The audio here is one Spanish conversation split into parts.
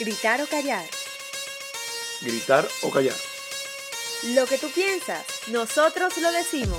Gritar o callar. Gritar o callar. Lo que tú piensas, nosotros lo decimos.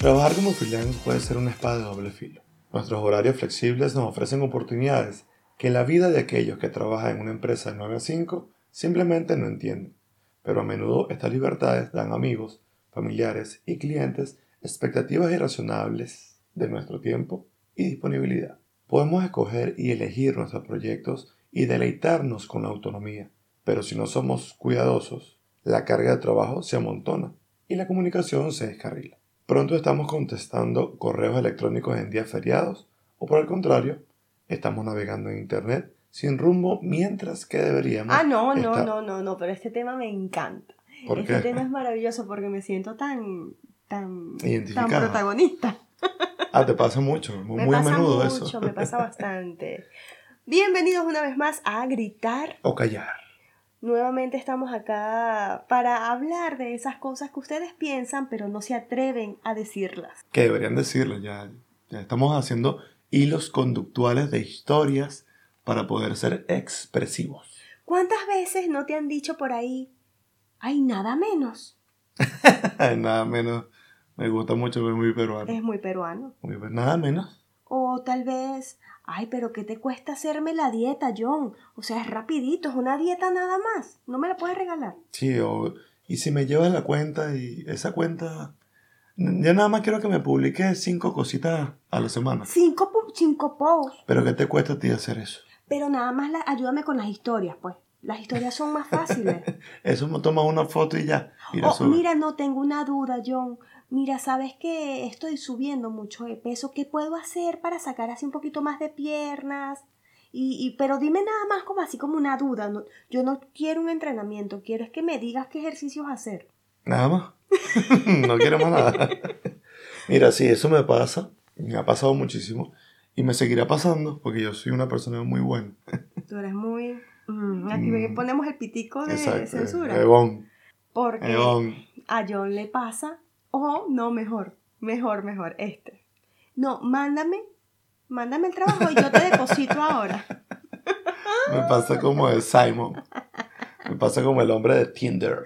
Trabajar como freelance puede ser una espada de doble filo. Nuestros horarios flexibles nos ofrecen oportunidades que la vida de aquellos que trabajan en una empresa de 9 a 5 simplemente no entienden. Pero a menudo estas libertades dan a amigos, familiares y clientes expectativas irracionables de nuestro tiempo y disponibilidad. Podemos escoger y elegir nuestros proyectos y deleitarnos con la autonomía, pero si no somos cuidadosos, la carga de trabajo se amontona y la comunicación se descarrila. Pronto estamos contestando correos electrónicos en días feriados o por el contrario, estamos navegando en Internet sin rumbo mientras que deberíamos. Ah, no, no, no, no, no, pero este tema me encanta. este tema es maravilloso porque me siento tan, tan, tan protagonista. Ah, te pasa mucho, muy, me pasa a menudo mucho, Me pasa bastante. Bienvenidos una vez más a Gritar o Callar. Nuevamente estamos acá para hablar de esas cosas que ustedes piensan pero no se atreven a decirlas. Que deberían decirlas, ya, ya estamos haciendo hilos conductuales de historias para poder ser expresivos. ¿Cuántas veces no te han dicho por ahí, hay nada menos? nada menos. Me gusta mucho, es muy peruano. Es muy peruano. Muy, nada menos. O tal vez, ay, pero ¿qué te cuesta hacerme la dieta, John? O sea, es rapidito, es una dieta nada más. No me la puedes regalar. Sí, o, y si me llevas la cuenta y esa cuenta... Ya nada más quiero que me publique cinco cositas a la semana. Cinco, cinco posts. ¿Pero qué te cuesta a ti hacer eso? Pero nada más la, ayúdame con las historias, pues. Las historias son más fáciles. eso me tomas una foto y ya. oh, mira, no tengo una duda, John mira, sabes que estoy subiendo mucho de peso, ¿qué puedo hacer para sacar así un poquito más de piernas? Y, pero dime nada más como así como una duda, yo no quiero un entrenamiento, quiero es que me digas qué ejercicios hacer. Nada más. no quiero más nada. Mira, sí, eso me pasa, me ha pasado muchísimo y me seguirá pasando porque yo soy una persona muy buena. Tú eres muy... Mm, aquí mm. ponemos el pitico de censura. Porque a John le pasa o no, mejor, mejor, mejor, este. No, mándame, mándame el trabajo y yo te deposito ahora. Me pasa como el Simon. Me pasa como el hombre de Tinder.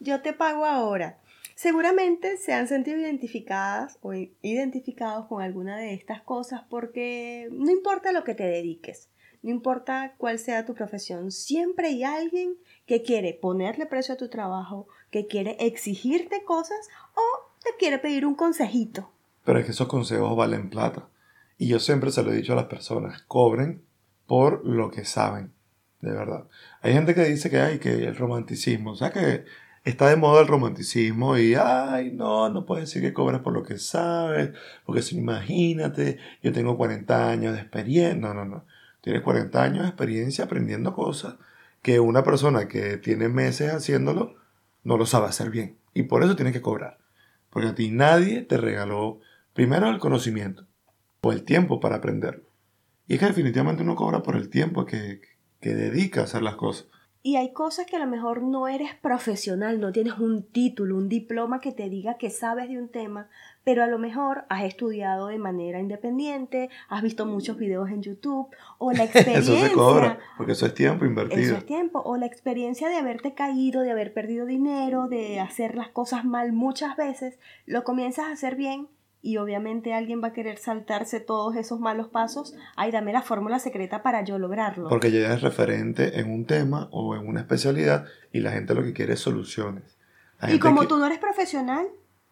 Yo te pago ahora. Seguramente se han sentido identificadas o identificados con alguna de estas cosas porque no importa lo que te dediques, no importa cuál sea tu profesión, siempre hay alguien que quiere ponerle precio a tu trabajo, que quiere exigirte cosas o te quiere pedir un consejito. Pero es que esos consejos valen plata. Y yo siempre se lo he dicho a las personas, cobren por lo que saben, de verdad. Hay gente que dice que hay que el romanticismo, o que está de moda el romanticismo y, ay, no, no puedes decir que cobras por lo que sabes, porque si imagínate, yo tengo 40 años de experiencia, no, no, no, tienes 40 años de experiencia aprendiendo cosas que una persona que tiene meses haciéndolo no lo sabe hacer bien y por eso tiene que cobrar. Porque a ti nadie te regaló primero el conocimiento o el tiempo para aprenderlo. Y es que definitivamente uno cobra por el tiempo que, que dedica a hacer las cosas. Y hay cosas que a lo mejor no eres profesional, no tienes un título, un diploma que te diga que sabes de un tema, pero a lo mejor has estudiado de manera independiente, has visto muchos videos en YouTube, o la experiencia... eso se cobra, porque eso es tiempo invertido. Eso es tiempo, o la experiencia de haberte caído, de haber perdido dinero, de hacer las cosas mal muchas veces, lo comienzas a hacer bien y obviamente alguien va a querer saltarse todos esos malos pasos, ay, dame la fórmula secreta para yo lograrlo. Porque ya eres referente en un tema o en una especialidad y la gente lo que quiere es soluciones. y como tú no eres profesional,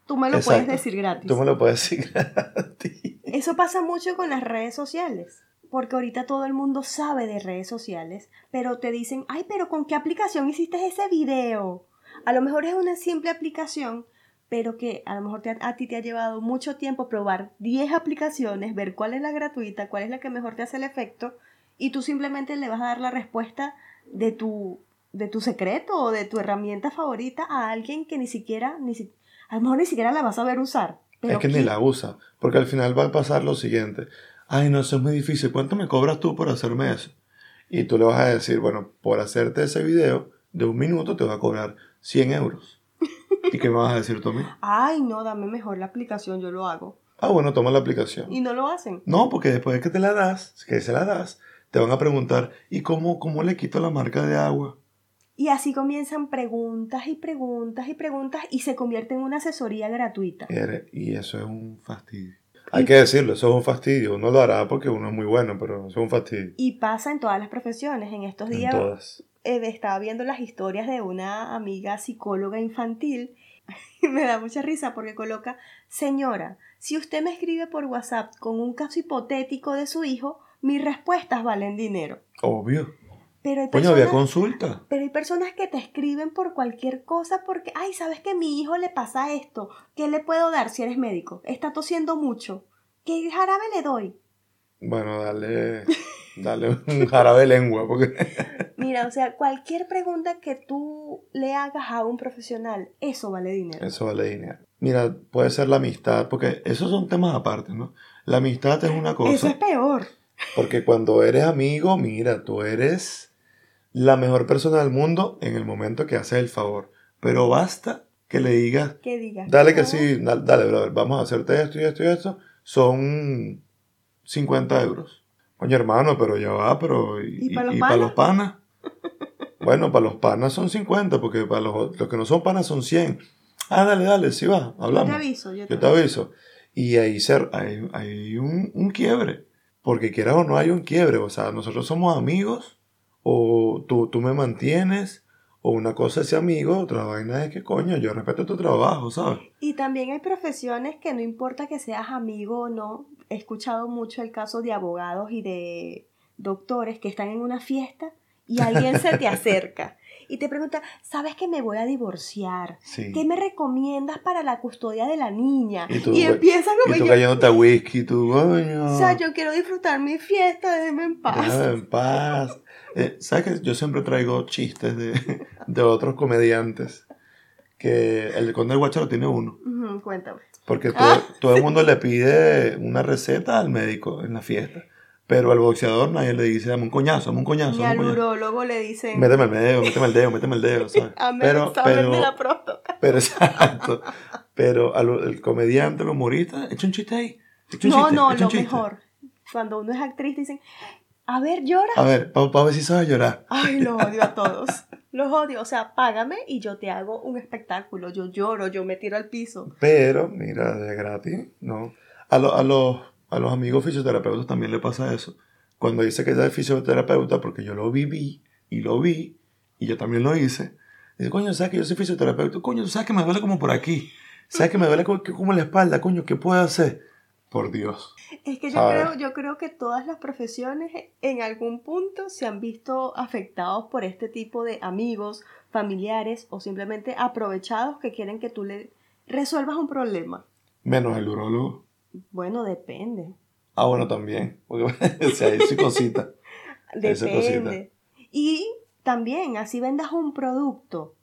tú me lo puedes decir gratis. Tú me lo puedes decir gratis. Eso pasa mucho con las redes sociales. Porque ahorita todo el mundo sabe de redes sociales, pero te dicen, ay, pero ¿con qué aplicación hiciste ese video? A lo mejor es una simple aplicación, pero que a lo mejor a ti te ha llevado mucho tiempo probar 10 aplicaciones, ver cuál es la gratuita, cuál es la que mejor te hace el efecto, y tú simplemente le vas a dar la respuesta de tu, de tu secreto o de tu herramienta favorita a alguien que ni siquiera, ni a lo mejor ni siquiera la vas a ver usar. es que ni la usa, porque al final va a pasar lo siguiente, ay no, eso es muy difícil, ¿cuánto me cobras tú por hacerme eso? Y tú le vas a decir, bueno, por hacerte ese video de un minuto te va a cobrar 100 euros. ¿Y qué me vas a decir tú a mí? Ay, no, dame mejor la aplicación, yo lo hago. Ah, bueno, toma la aplicación. ¿Y no lo hacen? No, porque después de que te la das, que se la das, te van a preguntar, ¿y cómo, cómo le quito la marca de agua? Y así comienzan preguntas y preguntas y preguntas y se convierte en una asesoría gratuita. Y eso es un fastidio. Hay que decirlo, eso es un fastidio. Uno lo hará porque uno es muy bueno, pero eso es un fastidio. Y pasa en todas las profesiones. En estos días En todas. eh, estaba viendo las historias de una amiga psicóloga infantil y me da mucha risa porque coloca, señora, si usted me escribe por WhatsApp con un caso hipotético de su hijo, mis respuestas valen dinero. Obvio. Pero hay Coño, había personas, consulta. pero hay personas que te escriben por cualquier cosa porque, ay, ¿sabes que a mi hijo le pasa esto? ¿Qué le puedo dar si eres médico? Está tosiendo mucho. ¿Qué jarabe le doy? Bueno, dale, dale un jarabe lengua, porque Mira, o sea, cualquier pregunta que tú le hagas a un profesional, eso vale dinero. eso vale dinero. Mira, puede ser la amistad, porque esos son temas aparte, ¿no? La amistad es una cosa. Eso es peor. Porque cuando eres amigo, mira, tú eres la mejor persona del mundo en el momento que haces el favor. Pero basta que le digas, Que digas. dale que "No, sí, da- dale, brother, vamos a hacerte esto y esto y esto. Son 50 euros. Coño, hermano, pero ya va, pero... ¿Y, ¿Y pa' los pa' panas? los panas? Bueno, para los panas son 50, porque para los, los que no son panas son 100. Ah, dale, dale, sí va, Yo hablamos. te aviso, yo te, Yo te aviso. Y ahí ser, hay, hay un, un quiebre. Porque quieras o no hay un quiebre. O sea, nosotros somos amigos. O tú, tú me mantienes. O una cosa es ser amigo. Otra vaina es que, coño, yo respeto tu trabajo, ¿sabes? Y también hay profesiones que no importa que seas amigo o no. He escuchado mucho el caso de abogados y de doctores que están en una fiesta y alguien se te acerca y te pregunta, ¿sabes que me voy a divorciar? Sí. ¿Qué me recomiendas para la custodia de la niña? Y tú, y empiezan como Y tú cayéndote a whisky, tú, coño. o sea, yo quiero disfrutar mi fiesta, déjeme en paz. Déjame en paz. Eh, ¿Sabes que Yo siempre traigo chistes de, de otros comediantes. Que el Conde del Guacharo tiene uno. Cuéntame. Porque todo, todo el mundo le pide una receta al médico en la fiesta. Pero al boxeador nadie le dice, dame un coñazo, dame un coñazo. Y al urólogo le dicen, Méteme el dedo, méteme el dedo, méteme el dedo, ¿sabes? hazme Pero, pero, de la próstata. pero exacto. Pero al, el comediante, el humorista, echa un chiste ahí. un No, chiste, no, lo chiste. mejor. Cuando uno es actriz dicen, a ver, llora. A ver, para ver si sabes llorar. Ay, los odio a todos. Los odio. O sea, págame y yo te hago un espectáculo. Yo lloro, yo me tiro al piso. Pero, mira, de gratis, no. A, lo- a, los, a los amigos fisioterapeutas también le pasa eso. Cuando dice que es fisioterapeuta, porque yo lo viví y lo vi, y yo también lo hice, dice, coño, ¿sabes que yo soy fisioterapeuta? Coño, ¿sabes que me duele como por aquí? ¿Sabes que me duele como, como la espalda? Coño, ¿qué puedo hacer? Por Dios. Es que yo creo, yo creo que todas las profesiones en algún punto se han visto afectados por este tipo de amigos, familiares o simplemente aprovechados que quieren que tú le resuelvas un problema. Menos el urólogo. Bueno, depende. Ah, bueno, también. Porque, o sea, sí cosita. Depende. Y también, así vendas un producto.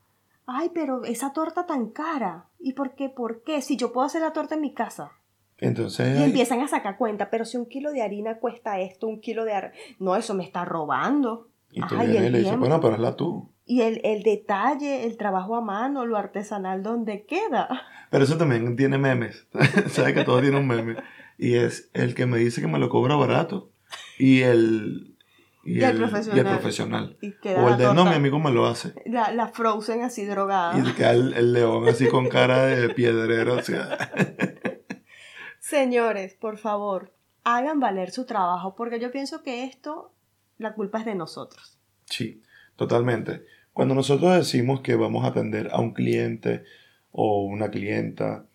Ay, pero esa torta tan cara. ¿Y por qué? ¿Por qué? Si yo puedo hacer la torta en mi casa. Entonces, Y empiezan a sacar cuenta, pero si un kilo de harina cuesta esto, un kilo de harina... No, eso me está robando. y tú y le dices, bueno, pero hazla tú. Y el, el detalle, el trabajo a mano, lo artesanal, ¿dónde queda? Pero eso también tiene memes. Sabes que todo tiene un meme. Y es el que me dice que me lo cobra barato. Y el. Y el profesional. y el profesional. Y O el de no, mi amigo me lo hace. La, la Frozen así drogada. Y queda el, el león así con cara de piedrero. O sea, Señores, por favor, hagan valer su trabajo, porque yo pienso que esto, la culpa es de nosotros. sí, totalmente. Cuando nosotros decimos que vamos a atender a un cliente o una clienta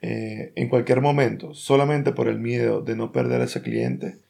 eh, en cualquier momento, solamente por el miedo de no perder a ese cliente,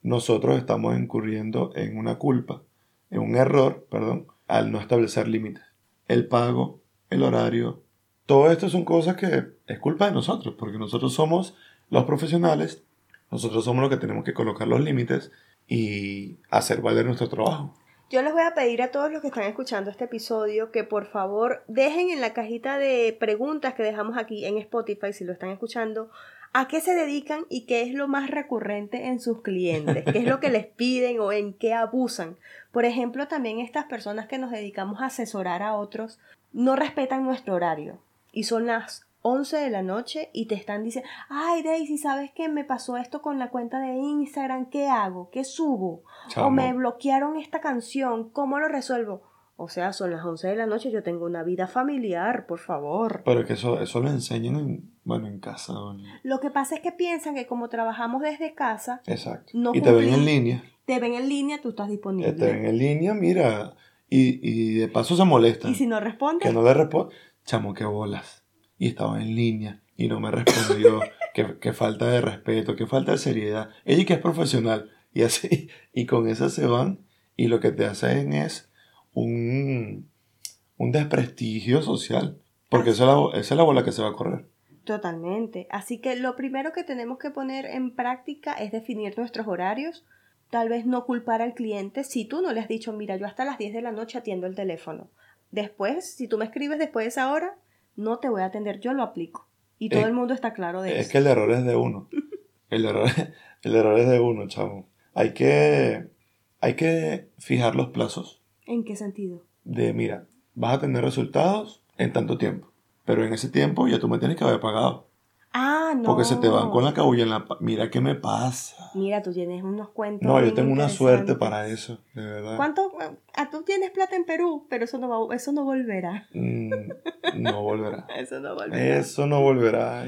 nosotros estamos incurriendo en una culpa, en un error, perdón, al no establecer límites. El pago, el horario, todo esto son cosas que es culpa de nosotros, porque nosotros somos los profesionales, nosotros somos los que tenemos que colocar los límites y hacer valer nuestro trabajo. Yo les voy a pedir a todos los que están escuchando este episodio que por favor dejen en la cajita de preguntas que dejamos aquí en Spotify, si lo están escuchando, a qué se dedican y qué es lo más recurrente en sus clientes, qué es lo que les piden o en qué abusan. Por ejemplo, también estas personas que nos dedicamos a asesorar a otros no respetan nuestro horario y son las 11 de la noche y te están diciendo, ay Daisy, ¿sabes qué? Me pasó esto con la cuenta de Instagram, ¿qué hago? ¿Qué subo? O me bloquearon esta canción, ¿cómo lo resuelvo? O sea, son las 11 de la noche, yo tengo una vida familiar, por favor. Pero que eso, eso lo enseñan en, bueno, en casa. Lo que pasa es que piensan que como trabajamos desde casa... Exacto. y te ven en línea. Te ven en línea, tú estás disponible. Te ven en línea, mira, y, y de paso se molestan. ¿Y si no responde? Que no le responde. Chamo, qué bolas. Y estaba en línea y no me respondió. qué, falta de respeto, qué falta de seriedad. Ella que es profesional. Y así, y con eso se van y lo que te hacen es un, un desprestigio social, porque esa es, la, bola que se va a correr. Totalmente. Así que lo primero que tenemos que poner en práctica es definir nuestros horarios. Tal vez no culpar al cliente si tú no le has dicho, mira, yo hasta las 10 de la noche atiendo el teléfono. Después, si tú me escribes después de esa hora, no te voy a atender, yo lo aplico. Y todo el mundo está claro de eso. Es que el error es de uno. El error, el error es de uno, chavo. Hay que, hay que fijar los plazos ¿En qué sentido? De, mira, vas a tener resultados en tanto tiempo, pero en ese tiempo ya tú me tienes que haber pagado. Ah, no. Porque se te van con la cabulla en la... Mira qué me pasa. Mira, tú tienes unos cuentos. No, yo tengo una suerte para eso, de verdad. ¿Cuánto? Ah, tú tienes plata en Perú, pero eso no, va, eso no volverá. Mm, no volverá. eso no volverá. Eso no volverá.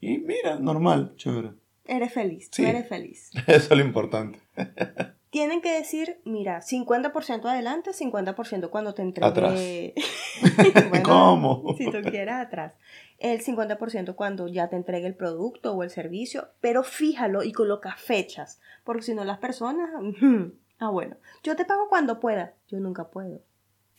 Y mira, normal, chévere. Eres feliz, tú eres feliz. Eso es lo importante. tienen que decir, mira, 50% adelante, 50% cuando te entregue. Atrás. ¿Cómo? Si tú quieres atrás. El 50% cuando ya te entregue el producto o el servicio, pero fíjalo y coloca fechas, porque si no las personas, ah bueno, yo te pago cuando pueda, yo nunca puedo.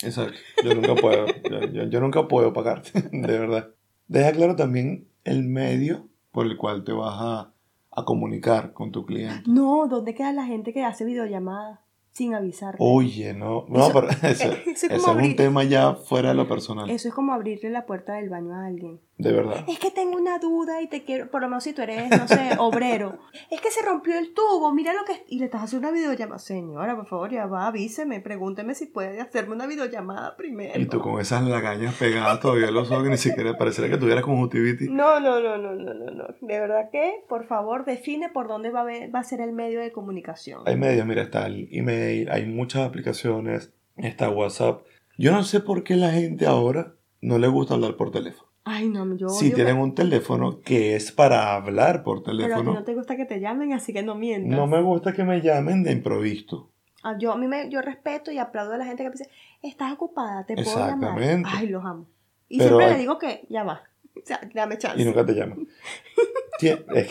Exacto, yo nunca puedo, yo, nunca puedo pagarte, de verdad. Deja claro también el medio por el cual te vas a a comunicar con tu cliente. No, ¿dónde queda la gente que hace videollamadas? Sin avisar. Oye, no, no, pero eso, es, un tema ya fuera de lo personal. Eso es como abrirle la puerta del baño a alguien. De verdad. Es que tengo una duda y te quiero, por lo menos si tú eres, no sé, obrero. Es que se rompió el tubo, mira lo que... Y le estás haciendo una videollamada. Señora, por favor, ya va, avíseme, pregúnteme si puede hacerme una videollamada primero. Y tú con esas lagañas pegadas todavía los ojos ni siquiera pareciera que tuvieras conjuntivitis. No, no, no, no, no, no, no. De verdad que, por favor, define por dónde va a, va a ser el medio de comunicación. Hay medios, mira, está el email hay muchas aplicaciones, está WhatsApp. Yo no sé por qué la gente ahora no le gusta hablar por teléfono. Ay, no, yo. Si tienen un teléfono que es para hablar por teléfono. Pero a ti no te gusta que te llamen, así que no mientas. No me gusta que me llamen de improviso. Ah, yo, a mí me, yo respeto y aplaudo a la gente que dice, estás ocupada, te puedo Exactamente. Ay, los amo. Y siempre le digo que ya va. O sea, dame chance. Y nunca te llaman. es,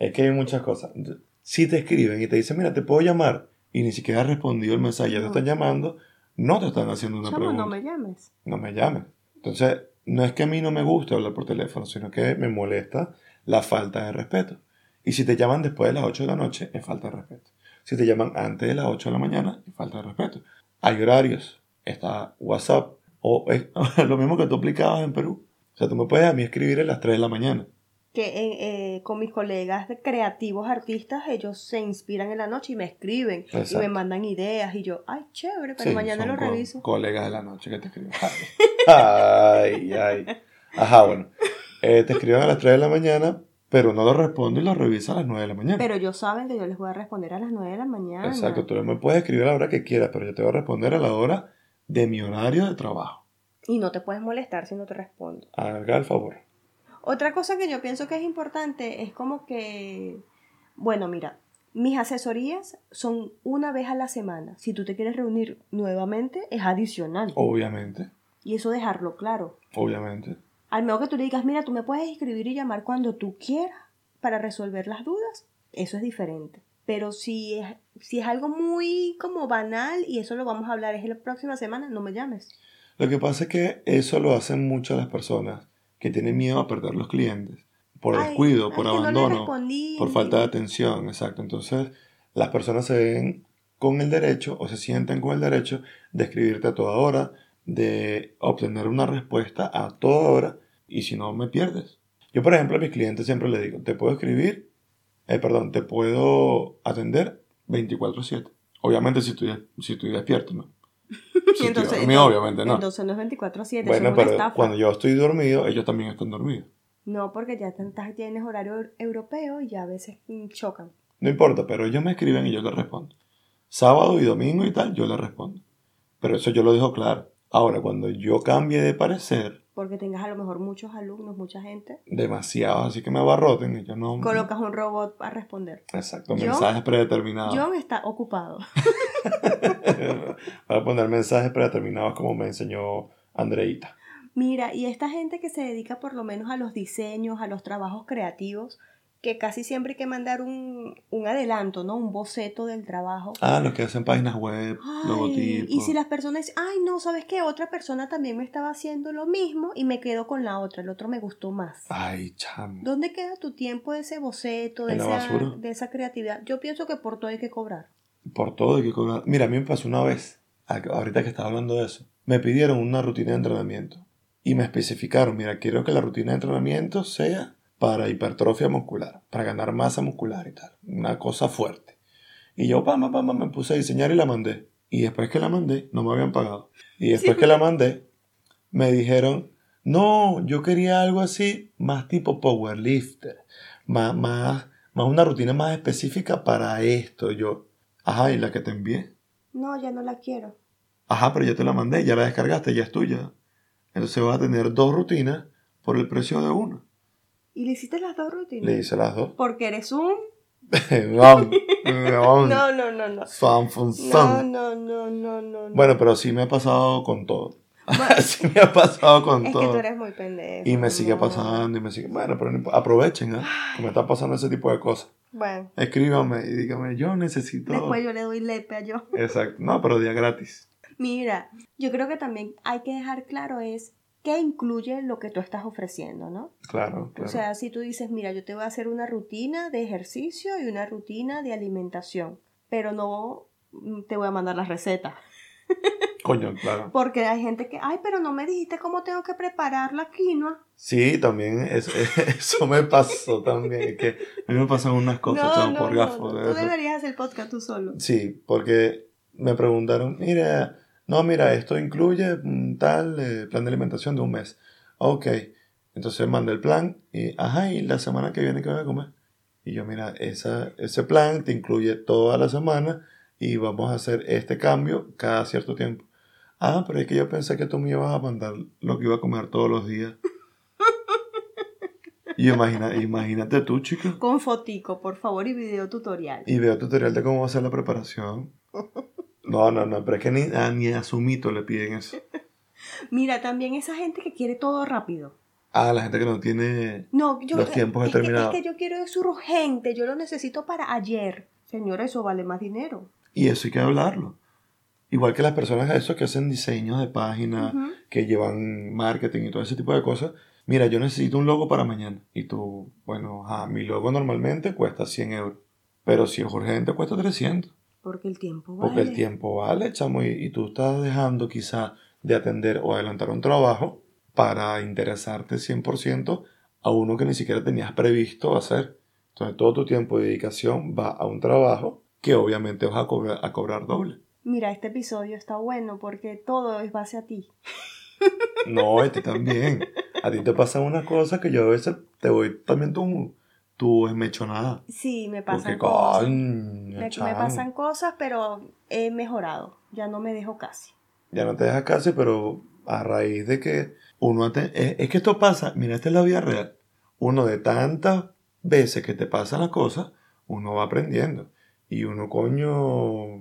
es que hay muchas cosas. Si te escriben y te dicen, mira, te puedo llamar y ni siquiera respondido el mensaje, ya te están llamando, no te están haciendo una pregunta. No me llames. No me llames. Entonces, no es que a mí no me guste hablar por teléfono, sino que me molesta la falta de respeto. Y si te llaman después de las 8 de la noche, es falta de respeto. Si te llaman antes de las 8 de la mañana, es falta de respeto. Hay horarios, está WhatsApp, o es lo mismo que tú aplicabas en Perú. O sea, tú me puedes a mí escribir a las 3 de la mañana que eh, con mis colegas creativos artistas, ellos se inspiran en la noche y me escriben y me mandan ideas y yo, ay, chévere, pero mañana lo reviso. Colegas de la noche que te escriben. Ay, ay. Ajá, bueno. Eh, te escriben a las 3 de la mañana, pero no lo respondo y lo reviso a las 9 de la mañana. Pero ellos saben que yo les voy a responder a las 9 de la mañana. Exacto, tú me puedes escribir a la hora que quieras, pero yo te voy a responder a la hora de mi horario de trabajo. Y no te puedes molestar si no te respondo. Haga el favor. Otra cosa que yo pienso que es importante es como que, bueno, mira, mis asesorías son una vez a la semana. Si tú te quieres reunir nuevamente, es adicional. Obviamente. Y eso dejarlo claro. Obviamente. Al menos que tú le digas, mira, tú me puedes escribir y llamar cuando tú quieras para resolver las dudas, eso es diferente. Pero si es, si es algo muy como banal y eso lo vamos a hablar es la próxima semana, no me llames. Lo que pasa es que eso lo hacen muchas las personas que tienen miedo a perder los clientes por descuido, por abandono, por falta de atención, exacto. Entonces, las personas se ven con el derecho o se sienten con el derecho de escribirte a toda hora, de obtener una respuesta a toda hora y si no me pierdes. Yo, por ejemplo, a mis clientes siempre les digo, te puedo escribir, eh, perdón, te puedo atender 24/7. Obviamente si estoy, si estoy despierto, ¿no? Entonces, obviamente no. Entonces no es 24 7. Bueno, pero cuando yo estoy dormido, ellos también están dormidos. No, porque ya tantas tienes horario eu- europeo y ya a veces mm, chocan. No importa, pero ellos me escriben y yo les respondo. Sábado y domingo y tal, yo les respondo. Pero eso yo lo dejo claro. Ahora, cuando yo cambie de parecer, Porque tengas a lo mejor muchos alumnos, mucha gente, demasiado, así que me abarroten y yo no... colocas un robot a responder. Exacto, mensajes predeterminados. John está ocupado. Para poner mensajes predeterminados como me enseñó Andreita. Mira, y esta gente que se dedica por lo menos a los diseños, a los trabajos creativos, que casi siempre hay que mandar un, un adelanto, ¿no? Un boceto del trabajo. Ah, los que hacen páginas web, Ay, logotipos. y si las personas dicen, ay, no, ¿sabes qué? Otra persona también me estaba haciendo lo mismo y me quedo con la otra, el otro me gustó más. Ay, chamo. ¿Dónde queda tu tiempo de ese boceto, de En la esa, basura. de esa creatividad? Yo pienso que por todo hay que cobrar. Por todo hay que cobrar. Mira, a mí me pasó una vez, ahorita que estaba hablando de eso, me pidieron una rutina de entrenamiento y me especificaron, mira, quiero que la rutina de entrenamiento sea para hipertrofia muscular, para ganar masa muscular y tal, una cosa fuerte. Y yo, pam, pam, pam, me puse a diseñar y la mandé. Y después que la mandé, no me habían pagado. Y después que la mandé, me dijeron, no, yo quería algo así, más tipo powerlifter, más, más, más una rutina más específica para esto. Yo, ajá, ¿y la que te envié? No, ya no la quiero. Ajá, pero ya te la mandé, ya la descargaste, ya es tuya. Entonces vas a tener dos rutinas por el precio de una. ¿Y le hiciste las dos rutinas? Le hice las dos. Porque eres un... Vamos. No, no, no, no. Son, fun, No, son. no, no, no, no. no. Bueno, pero sí me ha pasado con todo. Bueno, sí me ha pasado con es que todo. tú eres muy pendejo. Y me sigue no. pasando y me sigue. Bueno, pero no aprovechen, ¿eh? Que me está pasando ese tipo de cosas. Bueno, Escríbanme y díganme, yo necesito. después yo le doy lepe a yo. Exacto. No, pero día gratis. Mira, yo creo que también hay que dejar claro es qué incluye lo que tú estás ofreciendo, ¿no? Claro, claro. O sea, si tú dices, mira, yo te voy a hacer una rutina de ejercicio y una rutina de alimentación, pero no mm, te voy a mandar las recetas. Coño, claro. Porque hay gente que, ay, pero no me dijiste cómo tengo que preparar la quinoa. Sí, también es- eso me pasó también. es Que a mí me pasan unas cosas, chamo, por gafo. de Tú deberías hacer podcast tú solo. Sí, porque me preguntaron, mira, no, mira, esto incluye un tal eh, plan de alimentación de un mes. Ok, entonces mandé el plan y, ajá, y la semana que viene, ¿qué voy a comer? Y yo, mira, esa, ese plan te incluye toda la semana y vamos a hacer este cambio cada cierto tiempo. Ah, pero es que yo pensé que tú me ibas a mandar lo que iba a comer todos los días. Y imagina, imagínate tú, chica. Con fotico, por favor, y video tutorial. Y veo tutorial de cómo hacer la preparación. No, no, no, pero es que ni a, ni a su mito le piden eso. Mira, también esa gente que quiere todo rápido. Ah, la gente que no tiene... No, yo, Los tiempos es que- determinados. es que yo quiero eso urgente, yo lo necesito para ayer. Señora, eso vale más dinero. Y eso hay que hablarlo. Igual que las personas esos que hacen diseños de páginas, que llevan marketing y todo ese tipo de cosas. Mira, yo necesito un logo para mañana. Y tú, bueno, ajá, mi logo normalmente cuesta 100 euros. Pero si es urgente cuesta 300. Porque el tiempo vale. Porque el tiempo vale, chamo, y, y tú estás dejando quizá de atender o adelantar un trabajo para interesarte 100% a uno que ni siquiera tenías previsto hacer. Entonces todo tu tiempo de dedicación va a un trabajo que obviamente vas a cobrar, a cobrar doble. Mira, este episodio está bueno porque todo es base a ti. No, este también. A ti te pasan unas cosas que yo a veces te voy también tu, tu esmechonada. Sí, me pasan Porque, cosas. coño, Me, me pasan cosas, pero he mejorado. Ya no me dejo casi. Ya no te dejas casi, pero a raíz de que uno... es, es que esto pasa, mira, esta es la vida real. Uno de tantas veces que te pasan las cosas, uno va aprendiendo. Y uno, coño,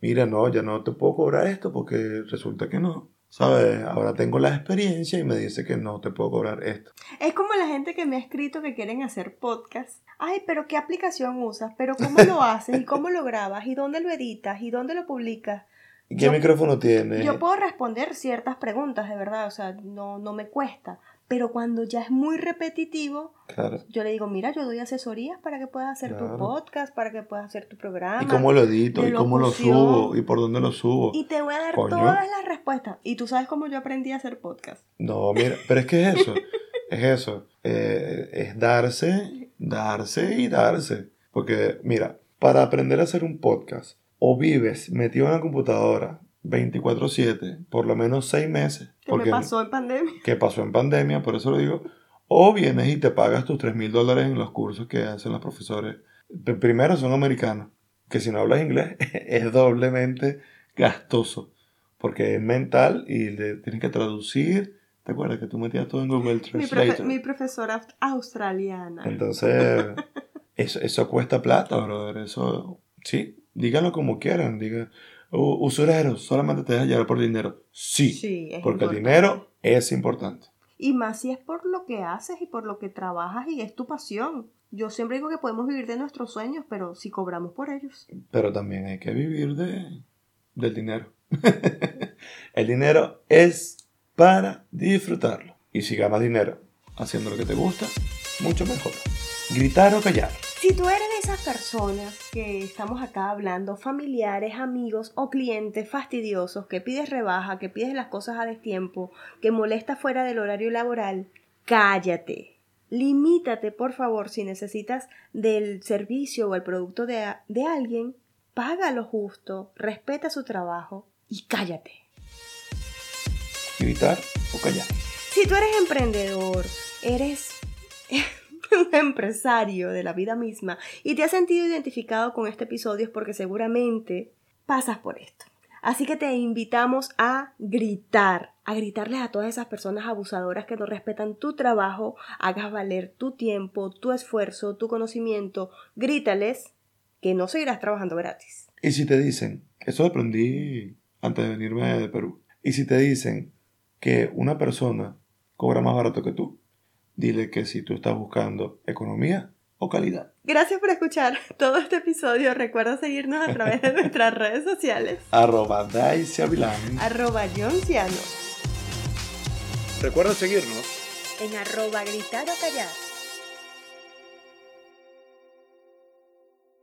mira, no, ya no te puedo cobrar esto porque resulta que no. ¿Sabes? Ahora tengo la experiencia y me dice que no te puedo cobrar esto. Es como la gente que me ha escrito que quieren hacer podcast. Ay, pero ¿qué aplicación usas? ¿Pero cómo lo haces? ¿Y cómo lo grabas? ¿Y dónde lo editas? ¿Y dónde lo publicas? ¿Y qué Yo- micrófono tiene? Yo puedo responder ciertas preguntas, de verdad, o sea, no, no me cuesta. Pero cuando ya es muy repetitivo, Claro. yo le digo, mira, yo doy asesorías para que puedas hacer tu podcast, para que puedas hacer tu programa. ¿Y cómo lo edito? ¿Y cómo lo subo? ¿Y por dónde lo subo? Y te voy a dar Coño. todas las respuestas. Y tú sabes cómo yo aprendí a hacer podcast. No, mira, pero es que es eso, es eso, eh, es darse, darse y darse. Porque, mira, para aprender a hacer un podcast, o vives metido en la computadora 24/7, por lo menos seis meses, Que me pasó en pandemia. que pasó en pandemia, por eso lo digo, O vienes y te pagas tus 3 mil dólares en los cursos que hacen los profesores. Primero son americanos, que si no hablas inglés es doblemente gastoso, porque es mental y le tienes que traducir. ¿Te acuerdas que tú metías todo en Google Mi, profe- Translator? mi profesora australiana. Entonces, eso, eso cuesta plata, brother. Eso, sí, díganlo como quieran. Digan, "U- usurero, solamente te dejas llevar por dinero. Sí, Sí, porque el dinero es importante. Y más si es por lo que haces y por lo que trabajas y es tu pasión. Yo siempre digo que podemos vivir de nuestros sueños, pero si cobramos por ellos. Pero también hay que vivir de, del dinero. el dinero es para disfrutarlo. Y si ganas dinero haciendo lo que te gusta, mucho mejor. Gritar o callar. Si tú eres de esas personas que estamos acá hablando, familiares, amigos o clientes fastidiosos, que pides rebaja, que pides las cosas a destiempo, que molesta fuera del horario laboral, cállate. Limítate, por favor, si necesitas del servicio o el producto de, de alguien, paga lo justo, respeta su trabajo y cállate. Gritar o callar. Si tú eres emprendedor, eres un empresario de la vida misma y te has sentido identificado con este episodio es porque seguramente pasas por esto. Así que te invitamos a gritar, a gritarles a todas esas personas abusadoras que no respetan tu trabajo, hagas valer tu tiempo, tu esfuerzo, tu conocimiento. Grítales que no seguirás trabajando gratis. Y si te dicen, eso aprendí antes de venirme de Perú, y si te dicen que una persona cobra más barato que tú, dile que si tú estás buscando economía o calidad. Gracias por escuchar todo este episodio. Recuerda seguirnos a través de nuestras redes sociales. Arroba Daisy Avilán. arroba Jonciano, Recuerda seguirnos en arroba gritar o callar.